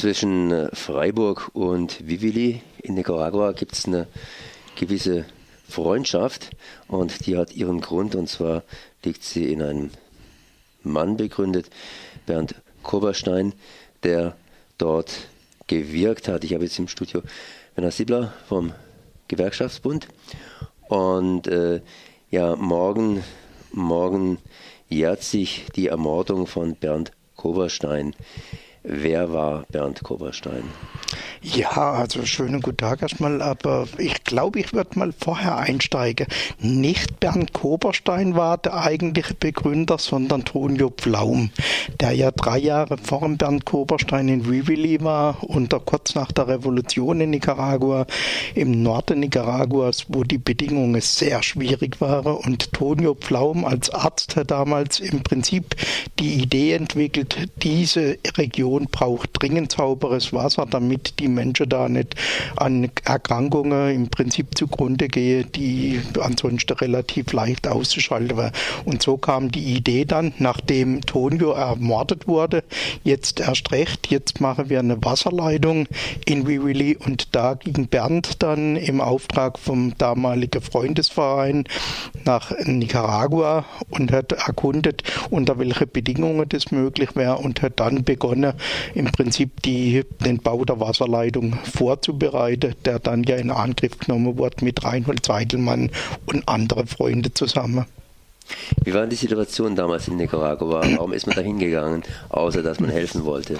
Zwischen äh, Freiburg und Vivili in Nicaragua gibt es eine gewisse Freundschaft und die hat ihren Grund und zwar liegt sie in einem Mann begründet, Bernd Koberstein, der dort gewirkt hat. Ich habe jetzt im Studio Werner Siebler vom Gewerkschaftsbund und äh, ja, morgen, morgen jährt sich die Ermordung von Bernd Koberstein. Wer war Bernd Koberstein? Ja, also schönen guten Tag erstmal, aber ich glaube, ich würde mal vorher einsteigen. Nicht Bernd Koberstein war der eigentliche Begründer, sondern Tonio Pflaum, der ja drei Jahre vor dem Bernd Koberstein in Vivili war und kurz nach der Revolution in Nicaragua, im Norden Nicaraguas, wo die Bedingungen sehr schwierig waren und Tonio Pflaum als Arzt hat damals im Prinzip die Idee entwickelt, diese Region braucht dringend sauberes Wasser, damit die Menschen da nicht an Erkrankungen im Prinzip zugrunde gehen, die ansonsten relativ leicht auszuschalten waren. Und so kam die Idee dann, nachdem Tonio ermordet wurde, jetzt erst recht, jetzt machen wir eine Wasserleitung in Vivili und da ging Bernd dann im Auftrag vom damaligen Freundesverein nach Nicaragua und hat erkundet, unter welche Bedingungen das möglich wäre und hat dann begonnen, im Prinzip die, den Bau der Wasserleitung Vorbereitung vorzubereiten, der dann ja in Angriff genommen wurde mit Reinhold Seidelmann und anderen Freunden zusammen. Wie war die Situation damals in Nicaragua? Warum ist man da hingegangen, außer dass man helfen wollte?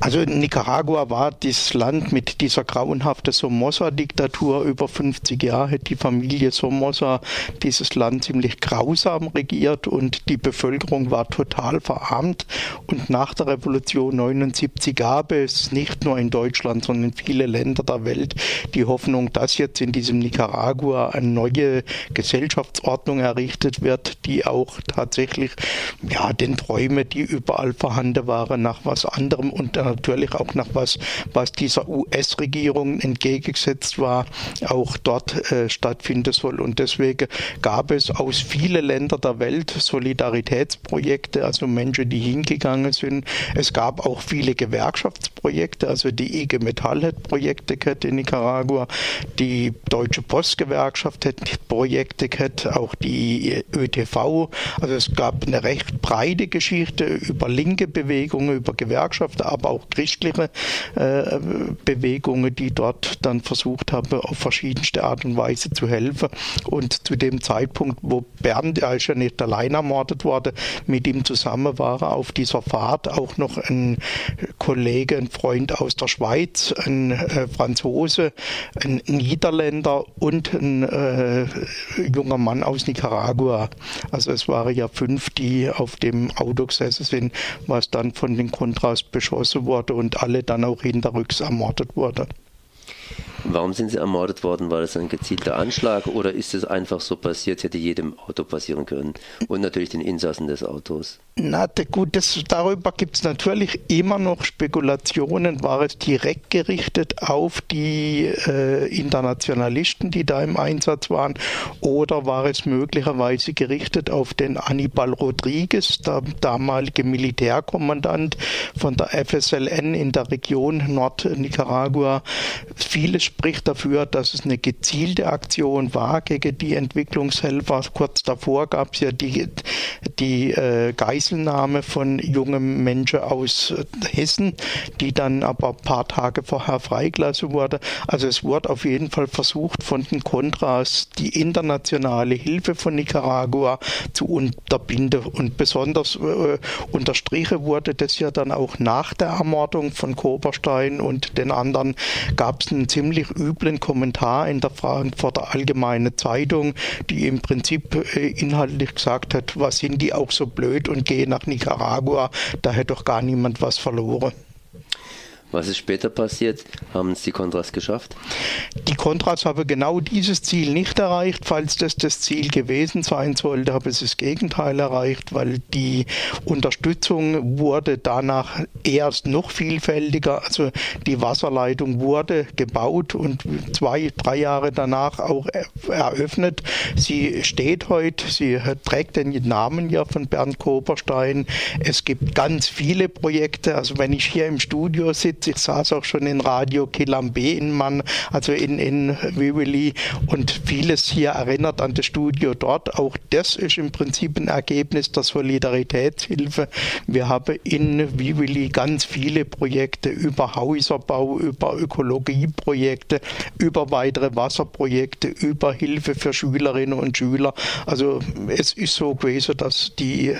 Also Nicaragua war das Land mit dieser grauenhaften Somoza-Diktatur über 50 Jahre. Die Familie Somoza dieses Land ziemlich grausam regiert und die Bevölkerung war total verarmt. Und nach der Revolution 79 gab es nicht nur in Deutschland, sondern in viele Länder der Welt die Hoffnung, dass jetzt in diesem Nicaragua eine neue Gesellschaftsordnung errichtet wird wird, die auch tatsächlich ja, den Träumen, die überall vorhanden waren, nach was anderem und natürlich auch nach was, was dieser US-Regierung entgegengesetzt war, auch dort äh, stattfinden soll. Und deswegen gab es aus vielen Ländern der Welt Solidaritätsprojekte, also Menschen, die hingegangen sind. Es gab auch viele Gewerkschaftsprojekte, also die IG Metall hat Projekte gehabt in Nicaragua, die Deutsche Postgewerkschaft hat Projekte gehabt, auch die ÖTV. Also es gab eine recht breite Geschichte über linke Bewegungen, über Gewerkschaften, aber auch christliche äh, Bewegungen, die dort dann versucht haben, auf verschiedenste Art und Weise zu helfen. Und zu dem Zeitpunkt, wo Bernd, er ist ja nicht allein ermordet wurde, mit ihm zusammen war auf dieser Fahrt auch noch ein Kollege, ein Freund aus der Schweiz, ein äh, Franzose, ein Niederländer und ein äh, junger Mann aus Nicaragua. Also es waren ja fünf, die auf dem Auto gesessen sind, was dann von den Kontras beschossen wurde und alle dann auch hinterrücks ermordet wurde. Warum sind sie ermordet worden? War das ein gezielter Anschlag oder ist es einfach so passiert, hätte jedem Auto passieren können und natürlich den Insassen des Autos? Na gut, das, darüber gibt es natürlich immer noch Spekulationen. War es direkt gerichtet auf die äh, Internationalisten, die da im Einsatz waren, oder war es möglicherweise gerichtet auf den Anibal Rodriguez, der damalige Militärkommandant von der FSLN in der Region Nord-Nicaragua? Vieles spricht dafür, dass es eine gezielte Aktion war gegen die Entwicklungshelfer. Kurz davor gab es ja die, die äh, Geiselnahme von jungen Menschen aus Hessen, die dann aber ein paar Tage vorher freigelassen wurde. Also es wurde auf jeden Fall versucht, von den Kontras die internationale Hilfe von Nicaragua zu unterbinden. Und besonders äh, unterstrichen wurde das ja dann auch nach der Ermordung von Koberstein und den anderen gab es einen ziemlich üblen Kommentar in der Frankfurter Allgemeine Zeitung, die im Prinzip äh, inhaltlich gesagt hat, was sind die auch so blöd und gehen nach Nicaragua, da hätte doch gar niemand was verloren. Was ist später passiert? Haben es die Kontras geschafft? Die Kontras haben genau dieses Ziel nicht erreicht. Falls das das Ziel gewesen sein sollte, haben sie das Gegenteil erreicht, weil die Unterstützung wurde danach erst noch vielfältiger. Also die Wasserleitung wurde gebaut und zwei, drei Jahre danach auch eröffnet. Sie steht heute, sie trägt den Namen ja von Bernd Koperstein. Es gibt ganz viele Projekte. Also wenn ich hier im Studio sitze. Ich saß auch schon in Radio Kelambe in Mann, also in, in Wiveli und vieles hier erinnert an das Studio dort. Auch das ist im Prinzip ein Ergebnis der Solidaritätshilfe. Wir haben in Wiveli ganz viele Projekte über Häuserbau, über Ökologieprojekte, über weitere Wasserprojekte, über Hilfe für Schülerinnen und Schüler. Also es ist so gewesen, dass die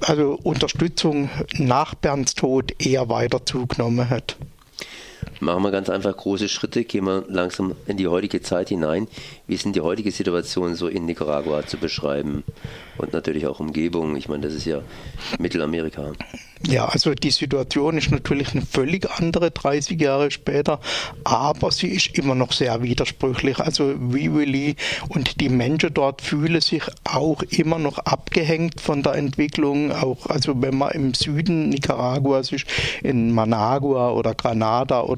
also Unterstützung nach Bernds Tod eher weiter zugenommen hat. Machen wir ganz einfach große Schritte, gehen wir langsam in die heutige Zeit hinein. Wie ist denn die heutige Situation so in Nicaragua zu beschreiben? Und natürlich auch Umgebung. Ich meine, das ist ja Mittelamerika. Ja, also die Situation ist natürlich eine völlig andere 30 Jahre später, aber sie ist immer noch sehr widersprüchlich. Also Viwili und die Menschen dort fühlen sich auch immer noch abgehängt von der Entwicklung. Auch also wenn man im Süden Nicaraguas ist, in Managua oder Granada oder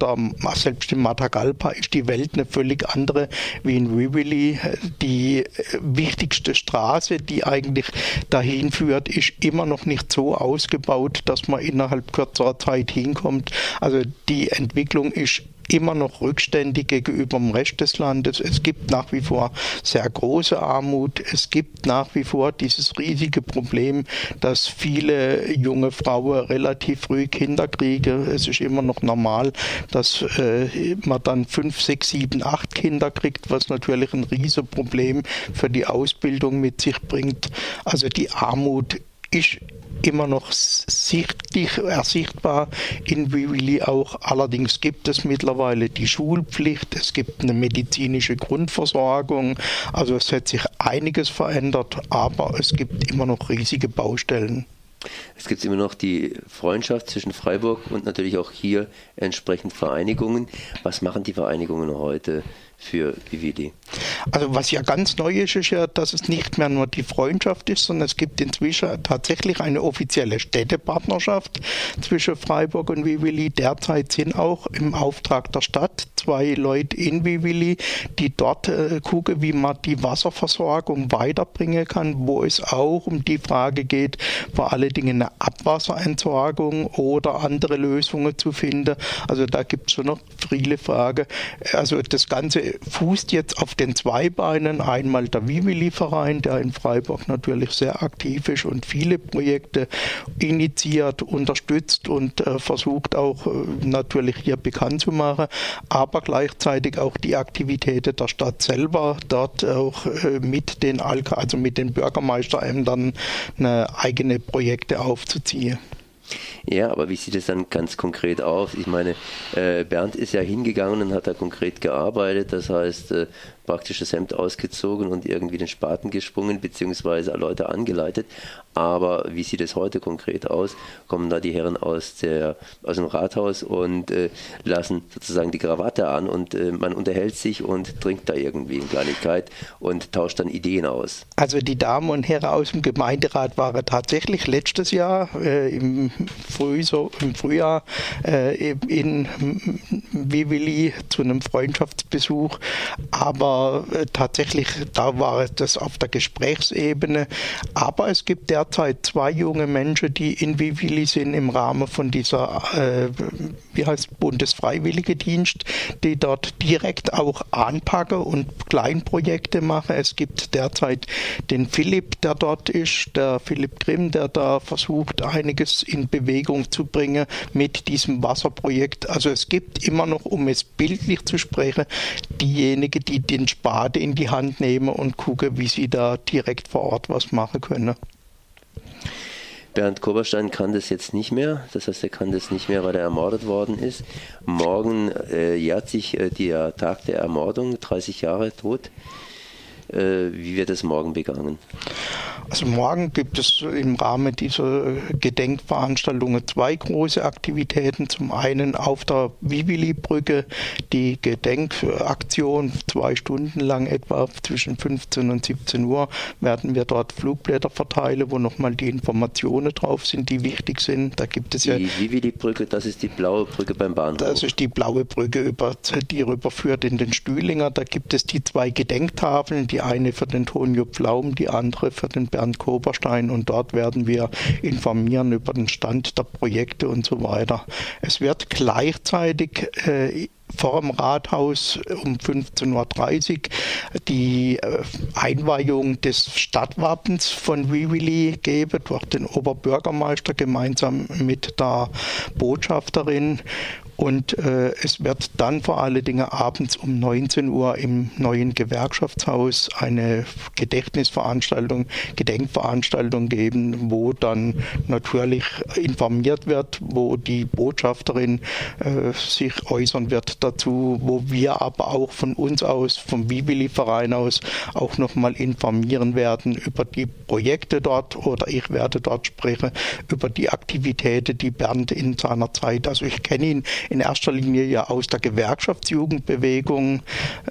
selbst in Matagalpa ist die Welt eine völlig andere wie in Viwili. Die wichtigste Straße, die eigentlich dahin führt, ist immer noch nicht so ausgebaut, dass man innerhalb kürzerer Zeit hinkommt. Also die Entwicklung ist immer noch rückständig gegenüber dem Rest des Landes. Es gibt nach wie vor sehr große Armut. Es gibt nach wie vor dieses riesige Problem, dass viele junge Frauen relativ früh Kinder kriegen. Es ist immer noch normal, dass äh, man dann fünf, sechs, sieben, acht Kinder kriegt, was natürlich ein riesiges Problem für die Ausbildung mit sich bringt. Also die Armut ist immer noch sichtlich ersichtbar in Vivilli auch. Allerdings gibt es mittlerweile die Schulpflicht, es gibt eine medizinische Grundversorgung, also es hat sich einiges verändert, aber es gibt immer noch riesige Baustellen. Es gibt immer noch die Freundschaft zwischen Freiburg und natürlich auch hier entsprechend Vereinigungen. Was machen die Vereinigungen heute für IWD? Also was ja ganz neu ist, ist ja, dass es nicht mehr nur die Freundschaft ist, sondern es gibt inzwischen tatsächlich eine offizielle Städtepartnerschaft zwischen Freiburg und Vivilli. Derzeit sind auch im Auftrag der Stadt zwei Leute in Vivilli, die dort äh, gucken, wie man die Wasserversorgung weiterbringen kann, wo es auch um die Frage geht, vor allen Dingen eine Abwasserentsorgung oder andere Lösungen zu finden. Also da gibt es schon noch viele Fragen. Also das Ganze fußt jetzt auf den zwei Beinen. Einmal der Vivili-Verein, der in Freiburg natürlich sehr aktiv ist und viele Projekte initiiert, unterstützt und äh, versucht auch äh, natürlich hier bekannt zu machen. Aber gleichzeitig auch die Aktivitäten der Stadt selber, dort auch äh, mit den Alka, also mit den Bürgermeisterämtern eine eigene Projekte aufzuziehen. Ja, aber wie sieht es dann ganz konkret aus? Ich meine, äh, Bernd ist ja hingegangen und hat da konkret gearbeitet, das heißt äh, praktisch das Hemd ausgezogen und irgendwie den Spaten gesprungen, beziehungsweise Leute angeleitet. Aber wie sieht es heute konkret aus? Kommen da die Herren aus, der, aus dem Rathaus und äh, lassen sozusagen die Krawatte an und äh, man unterhält sich und trinkt da irgendwie eine Kleinigkeit und tauscht dann Ideen aus. Also die Damen und Herren aus dem Gemeinderat waren tatsächlich letztes Jahr äh, im, Früh, so, im Frühjahr äh, in Vivili zu einem Freundschaftsbesuch, aber äh, tatsächlich da war das auf der Gesprächsebene. Aber es gibt derzeit zwei junge Menschen, die in Vivili sind im Rahmen von dieser, äh, wie heißt Bundesfreiwillige Dienst, die dort direkt auch anpacken und Kleinprojekte machen. Es gibt derzeit den Philipp, der dort ist, der Philipp Grimm, der da versucht, einiges in Bewegung zu bringen mit diesem Wasserprojekt. Also es gibt immer noch, um es bildlich zu sprechen, diejenigen, die den Spade in die Hand nehmen und gucken, wie sie da direkt vor Ort was machen können. Bernd Koberstein kann das jetzt nicht mehr, das heißt, er kann das nicht mehr, weil er ermordet worden ist. Morgen äh, jährt sich äh, der Tag der Ermordung, 30 Jahre tot. Äh, wie wird es morgen begangen? Also morgen gibt es im Rahmen dieser Gedenkveranstaltungen zwei große Aktivitäten. Zum einen auf der Vivili-Brücke die Gedenkaktion, zwei Stunden lang etwa zwischen 15 und 17 Uhr werden wir dort Flugblätter verteilen, wo nochmal die Informationen drauf sind, die wichtig sind. Da gibt es die ja. Die Vivili-Brücke, das ist die blaue Brücke beim Bahnhof. Das ist die blaue Brücke, über, die rüberführt in den Stühlinger. Da gibt es die zwei Gedenktafeln, die die eine für den Tonio Pflaum, die andere für den Bernd Koberstein und dort werden wir informieren über den Stand der Projekte und so weiter. Es wird gleichzeitig äh, vor dem Rathaus um 15.30 Uhr die äh, Einweihung des Stadtwappens von Wiwili geben durch den Oberbürgermeister gemeinsam mit der Botschafterin und äh, es wird dann vor allen Dingen abends um 19 Uhr im neuen Gewerkschaftshaus eine Gedächtnisveranstaltung, Gedenkveranstaltung geben, wo dann natürlich informiert wird, wo die Botschafterin äh, sich äußern wird dazu, wo wir aber auch von uns aus, vom Bibeli-Verein aus, auch nochmal informieren werden über die Projekte dort oder ich werde dort sprechen über die Aktivitäten, die Bernd in seiner Zeit, also ich kenne ihn in erster Linie ja aus der Gewerkschaftsjugendbewegung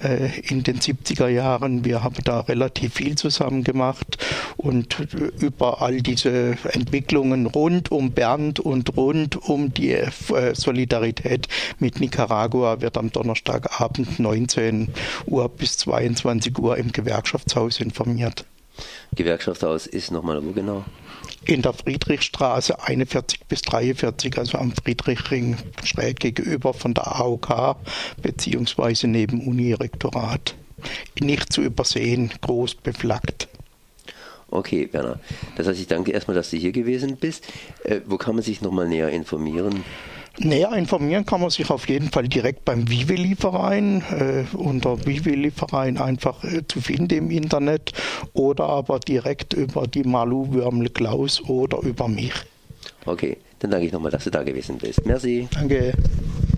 äh, in den 70er Jahren. Wir haben da relativ viel zusammen gemacht und über all diese Entwicklungen rund um Bernd und rund um die äh, Solidarität mit Nicaragua wird am Donnerstagabend 19 Uhr bis 22 Uhr im Gewerkschaftshaus informiert. Gewerkschaftshaus ist nochmal wo genau? In der Friedrichstraße 41 bis 43, also am Friedrichring schräg gegenüber von der AOK beziehungsweise neben Unirektorat. Nicht zu übersehen, groß beflaggt. Okay, Werner. Das heißt, ich danke erstmal, dass du hier gewesen bist. Äh, wo kann man sich nochmal näher informieren? Näher informieren kann man sich auf jeden Fall direkt beim Vivi-Verein, äh, unter Vivi-Verein einfach äh, zu finden im Internet oder aber direkt über die Malu Würmel Klaus oder über mich. Okay, dann danke ich nochmal, dass du da gewesen bist. Merci. Danke.